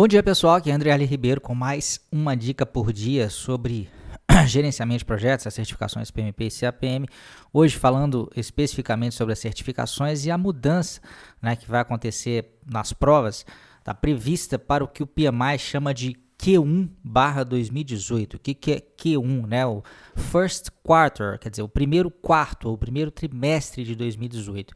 Bom dia pessoal, aqui é André Ali Ribeiro com mais uma dica por dia sobre gerenciamento de projetos, as certificações PMP e CAPM. Hoje falando especificamente sobre as certificações e a mudança né, que vai acontecer nas provas, está prevista para o que o PMI chama de Q1 barra 2018. O que, que é Q1? Né? O First Quarter, quer dizer, o primeiro quarto, o primeiro trimestre de 2018.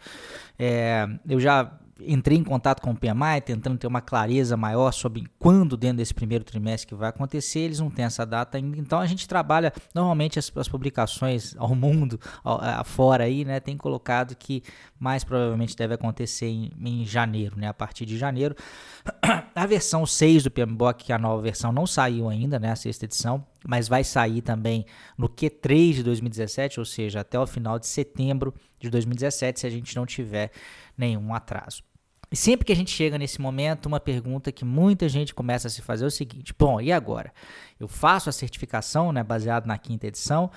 É, eu já entrei em contato com o PMI, tentando ter uma clareza maior sobre quando dentro desse primeiro trimestre que vai acontecer, eles não têm essa data ainda, então a gente trabalha, normalmente as, as publicações ao mundo, afora aí, né, tem colocado que mais provavelmente deve acontecer em, em janeiro, né, a partir de janeiro. A versão 6 do PMBOK, que é a nova versão, não saiu ainda, né, a sexta edição, mas vai sair também no Q3 de 2017, ou seja, até o final de setembro de 2017, se a gente não tiver nenhum atraso. E sempre que a gente chega nesse momento, uma pergunta que muita gente começa a se fazer é o seguinte: bom, e agora? Eu faço a certificação, né, baseado na quinta edição,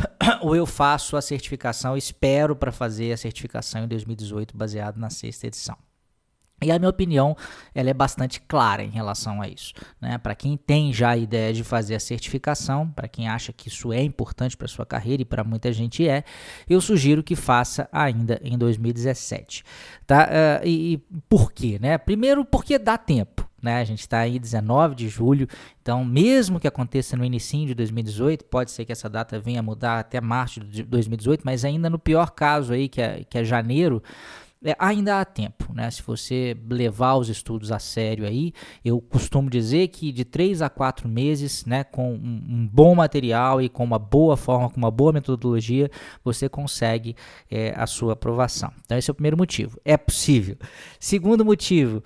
ou eu faço a certificação, espero para fazer a certificação em 2018 baseado na sexta edição? E a minha opinião ela é bastante clara em relação a isso. Né? Para quem tem já a ideia de fazer a certificação, para quem acha que isso é importante para sua carreira e para muita gente é, eu sugiro que faça ainda em 2017. Tá? Uh, e, e por quê? Né? Primeiro, porque dá tempo. Né? A gente está aí 19 de julho, então mesmo que aconteça no início de 2018, pode ser que essa data venha mudar até março de 2018, mas ainda no pior caso aí, que é, que é janeiro, é, ainda há tempo, né? Se você levar os estudos a sério aí, eu costumo dizer que de 3 a 4 meses, né, com um, um bom material e com uma boa forma, com uma boa metodologia, você consegue é, a sua aprovação. Então, esse é o primeiro motivo. É possível. Segundo motivo,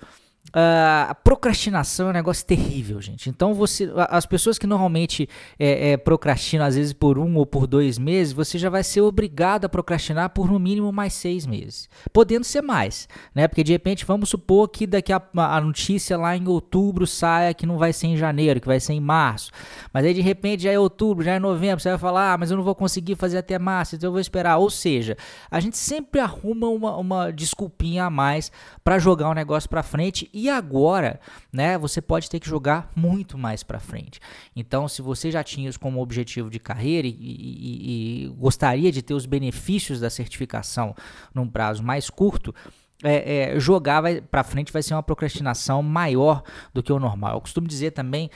Uh, a procrastinação é um negócio terrível, gente. Então, você, as pessoas que normalmente é, é, procrastinam, às vezes por um ou por dois meses, você já vai ser obrigado a procrastinar por no mínimo mais seis meses. Podendo ser mais, né? Porque de repente, vamos supor que daqui a, a notícia lá em outubro saia que não vai ser em janeiro, que vai ser em março. Mas aí de repente já é outubro, já é novembro, você vai falar, ah, mas eu não vou conseguir fazer até março, então eu vou esperar. Ou seja, a gente sempre arruma uma, uma desculpinha a mais para jogar o um negócio para frente e agora, né, você pode ter que jogar muito mais para frente. Então, se você já tinha isso como objetivo de carreira e, e, e gostaria de ter os benefícios da certificação num prazo mais curto, é, é, jogar para frente vai ser uma procrastinação maior do que o normal. Eu costumo dizer também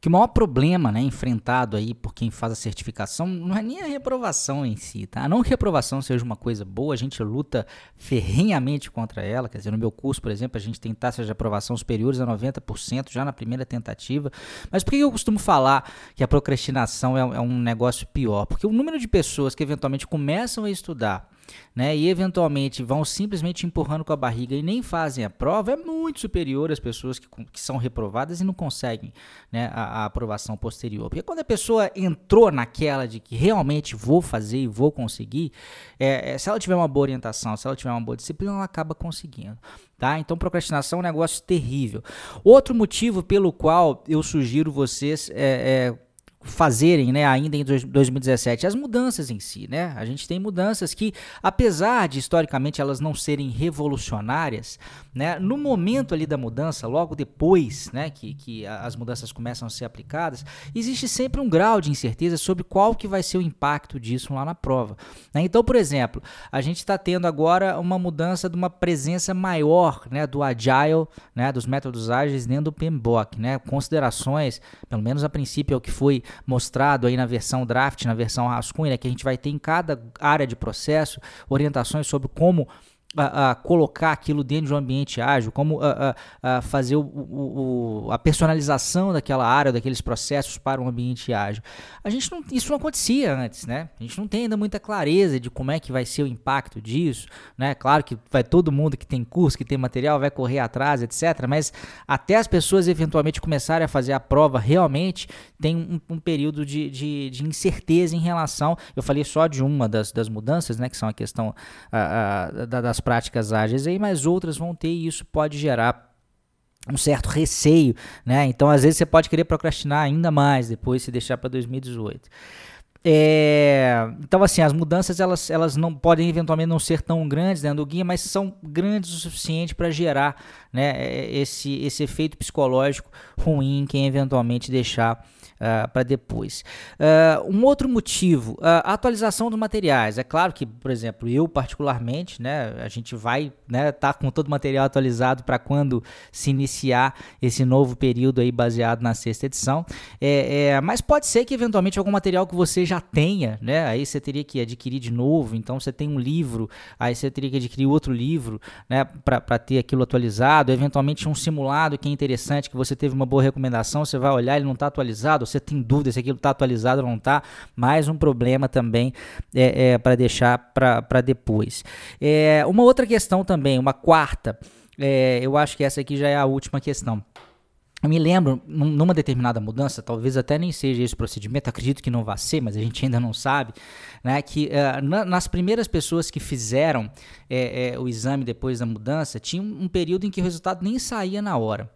que o maior problema né, enfrentado aí por quem faz a certificação não é nem a reprovação em si, tá? Não que a reprovação seja uma coisa boa, a gente luta ferrenhamente contra ela, quer dizer, no meu curso, por exemplo, a gente tem taxas de aprovação superiores a 90% já na primeira tentativa. Mas por que eu costumo falar que a procrastinação é, é um negócio pior? Porque o número de pessoas que eventualmente começam a estudar né, e eventualmente vão simplesmente empurrando com a barriga e nem fazem a prova, é muito superior às pessoas que, que são reprovadas e não conseguem né, a, a, aprovação posterior. Porque quando a pessoa entrou naquela de que realmente vou fazer e vou conseguir, é, é, se ela tiver uma boa orientação, se ela tiver uma boa disciplina, ela acaba conseguindo. Tá? Então, procrastinação é um negócio terrível. Outro motivo pelo qual eu sugiro vocês é, é fazerem, né, ainda em 2017, as mudanças em si, né? A gente tem mudanças que, apesar de historicamente elas não serem revolucionárias, né, no momento ali da mudança, logo depois, né, que, que as mudanças começam a ser aplicadas, existe sempre um grau de incerteza sobre qual que vai ser o impacto disso lá na prova. Né? Então, por exemplo, a gente está tendo agora uma mudança de uma presença maior, né, do agile, né, dos métodos ágeis dentro do PMBOK, né? Considerações, pelo menos a princípio é o que foi mostrado aí na versão draft, na versão rascunho, né, que a gente vai ter em cada área de processo orientações sobre como a, a, colocar aquilo dentro de um ambiente ágil, como a, a fazer o, o, a personalização daquela área, daqueles processos para um ambiente ágil. A gente não, isso não acontecia antes, né? A gente não tem ainda muita clareza de como é que vai ser o impacto disso, né? Claro que vai todo mundo que tem curso, que tem material, vai correr atrás, etc. Mas até as pessoas eventualmente começarem a fazer a prova, realmente tem um, um período de, de, de, incerteza em relação. Eu falei só de uma das, das mudanças, né? Que são a questão práticas ágeis aí, mas outras vão ter e isso pode gerar um certo receio, né? Então, às vezes você pode querer procrastinar ainda mais depois se deixar para 2018. É, então, assim, as mudanças elas, elas não podem eventualmente não ser tão grandes dentro do guia, mas são grandes o suficiente para gerar né, esse, esse efeito psicológico ruim em quem eventualmente deixar uh, para depois. Uh, um outro motivo, uh, a atualização dos materiais. É claro que, por exemplo, eu particularmente, né, a gente vai né, tá com todo o material atualizado para quando se iniciar esse novo período aí baseado na sexta edição. É, é, mas pode ser que eventualmente algum material que você já tenha, né, aí você teria que adquirir de novo. Então você tem um livro, aí você teria que adquirir outro livro, né, para ter aquilo atualizado. Eventualmente um simulado que é interessante, que você teve uma boa recomendação, você vai olhar, ele não está atualizado você tem dúvida se aquilo está atualizado ou não está, mais um problema também é, é para deixar para depois. É, uma outra questão também, uma quarta, é, eu acho que essa aqui já é a última questão. Eu me lembro, numa determinada mudança, talvez até nem seja esse procedimento, acredito que não vá ser, mas a gente ainda não sabe, né, que uh, na, nas primeiras pessoas que fizeram é, é, o exame depois da mudança, tinha um, um período em que o resultado nem saía na hora.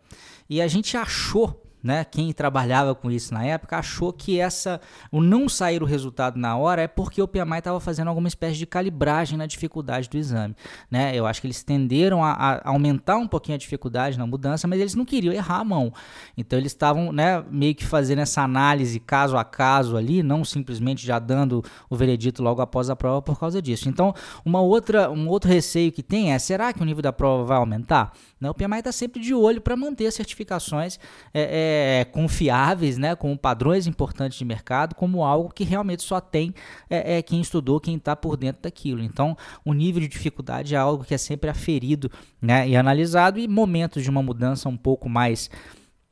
E a gente achou né, quem trabalhava com isso na época achou que essa o não sair o resultado na hora é porque o PMI estava fazendo alguma espécie de calibragem na dificuldade do exame, né? Eu acho que eles tenderam a, a, aumentar um pouquinho a dificuldade na mudança, mas eles não queriam errar a mão. Então eles estavam, né, meio que fazendo essa análise caso a caso ali, não simplesmente já dando o veredito logo após a prova por causa disso. Então, uma outra um outro receio que tem é, será que o nível da prova vai aumentar? Não, o PMI está sempre de olho para manter as certificações é, é, é, confiáveis, né, com padrões importantes de mercado, como algo que realmente só tem é, é quem estudou, quem está por dentro daquilo. Então, o nível de dificuldade é algo que é sempre aferido né, e analisado, e momentos de uma mudança um pouco mais.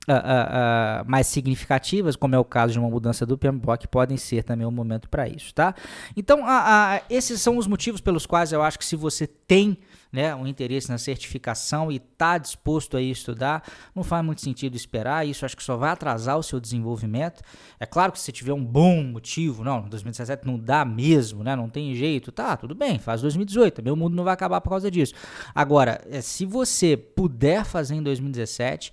Uh, uh, mais significativas, como é o caso de uma mudança do PMBOK, podem ser também um momento para isso, tá? Então, esses são os motivos pelos quais eu acho que se você tem né, um interesse na certificação e está disposto a estudar, não faz muito sentido esperar. Isso acho que só vai atrasar o seu desenvolvimento. É claro que se tiver um bom motivo, não, 2017 não dá mesmo, né, não tem jeito, tá, tudo bem, faz 2018, meu mundo não vai acabar por causa disso. Agora, é, se você puder fazer em 2017,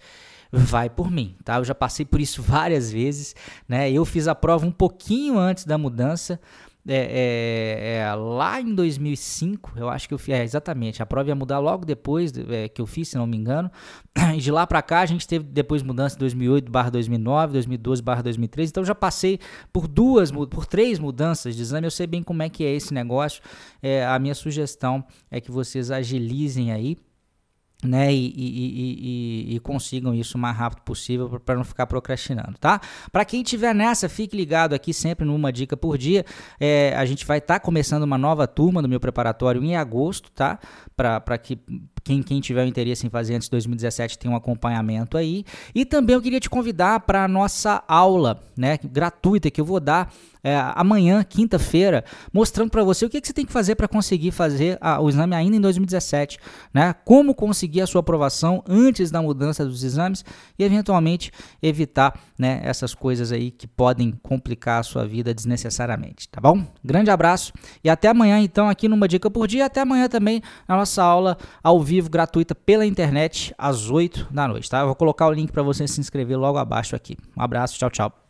vai por mim, tá? Eu já passei por isso várias vezes, né? Eu fiz a prova um pouquinho antes da mudança, é, é, é, lá em 2005, eu acho que eu fiz, é, exatamente, a prova ia mudar logo depois é, que eu fiz, se não me engano, e de lá para cá a gente teve depois mudança em 2008 barra 2009, 2012 barra 2013, então já passei por duas, por três mudanças de exame, eu sei bem como é que é esse negócio, é, a minha sugestão é que vocês agilizem aí, né, e, e, e, e, consigam isso o mais rápido possível para não ficar procrastinando, tá? Para quem tiver nessa, fique ligado aqui sempre numa dica por dia. É, a gente vai estar tá começando uma nova turma do meu preparatório em agosto, tá? Para que quem, quem tiver interesse em fazer antes de 2017 tenha um acompanhamento aí. E também eu queria te convidar para a nossa aula, né, gratuita que eu vou dar é, amanhã, quinta-feira, mostrando para você o que, que, você tem que fazer para conseguir fazer a, o exame ainda em 2017, né? Como conseguir a sua aprovação antes da mudança dos exames e eventualmente evitar, né, essas coisas aí que podem complicar a sua vida desnecessariamente, tá bom? Grande abraço e até amanhã então aqui numa dica por dia, até amanhã também na nossa aula ao vivo gratuita pela internet às 8 da noite, tá? Eu vou colocar o link para você se inscrever logo abaixo aqui. Um abraço, tchau, tchau.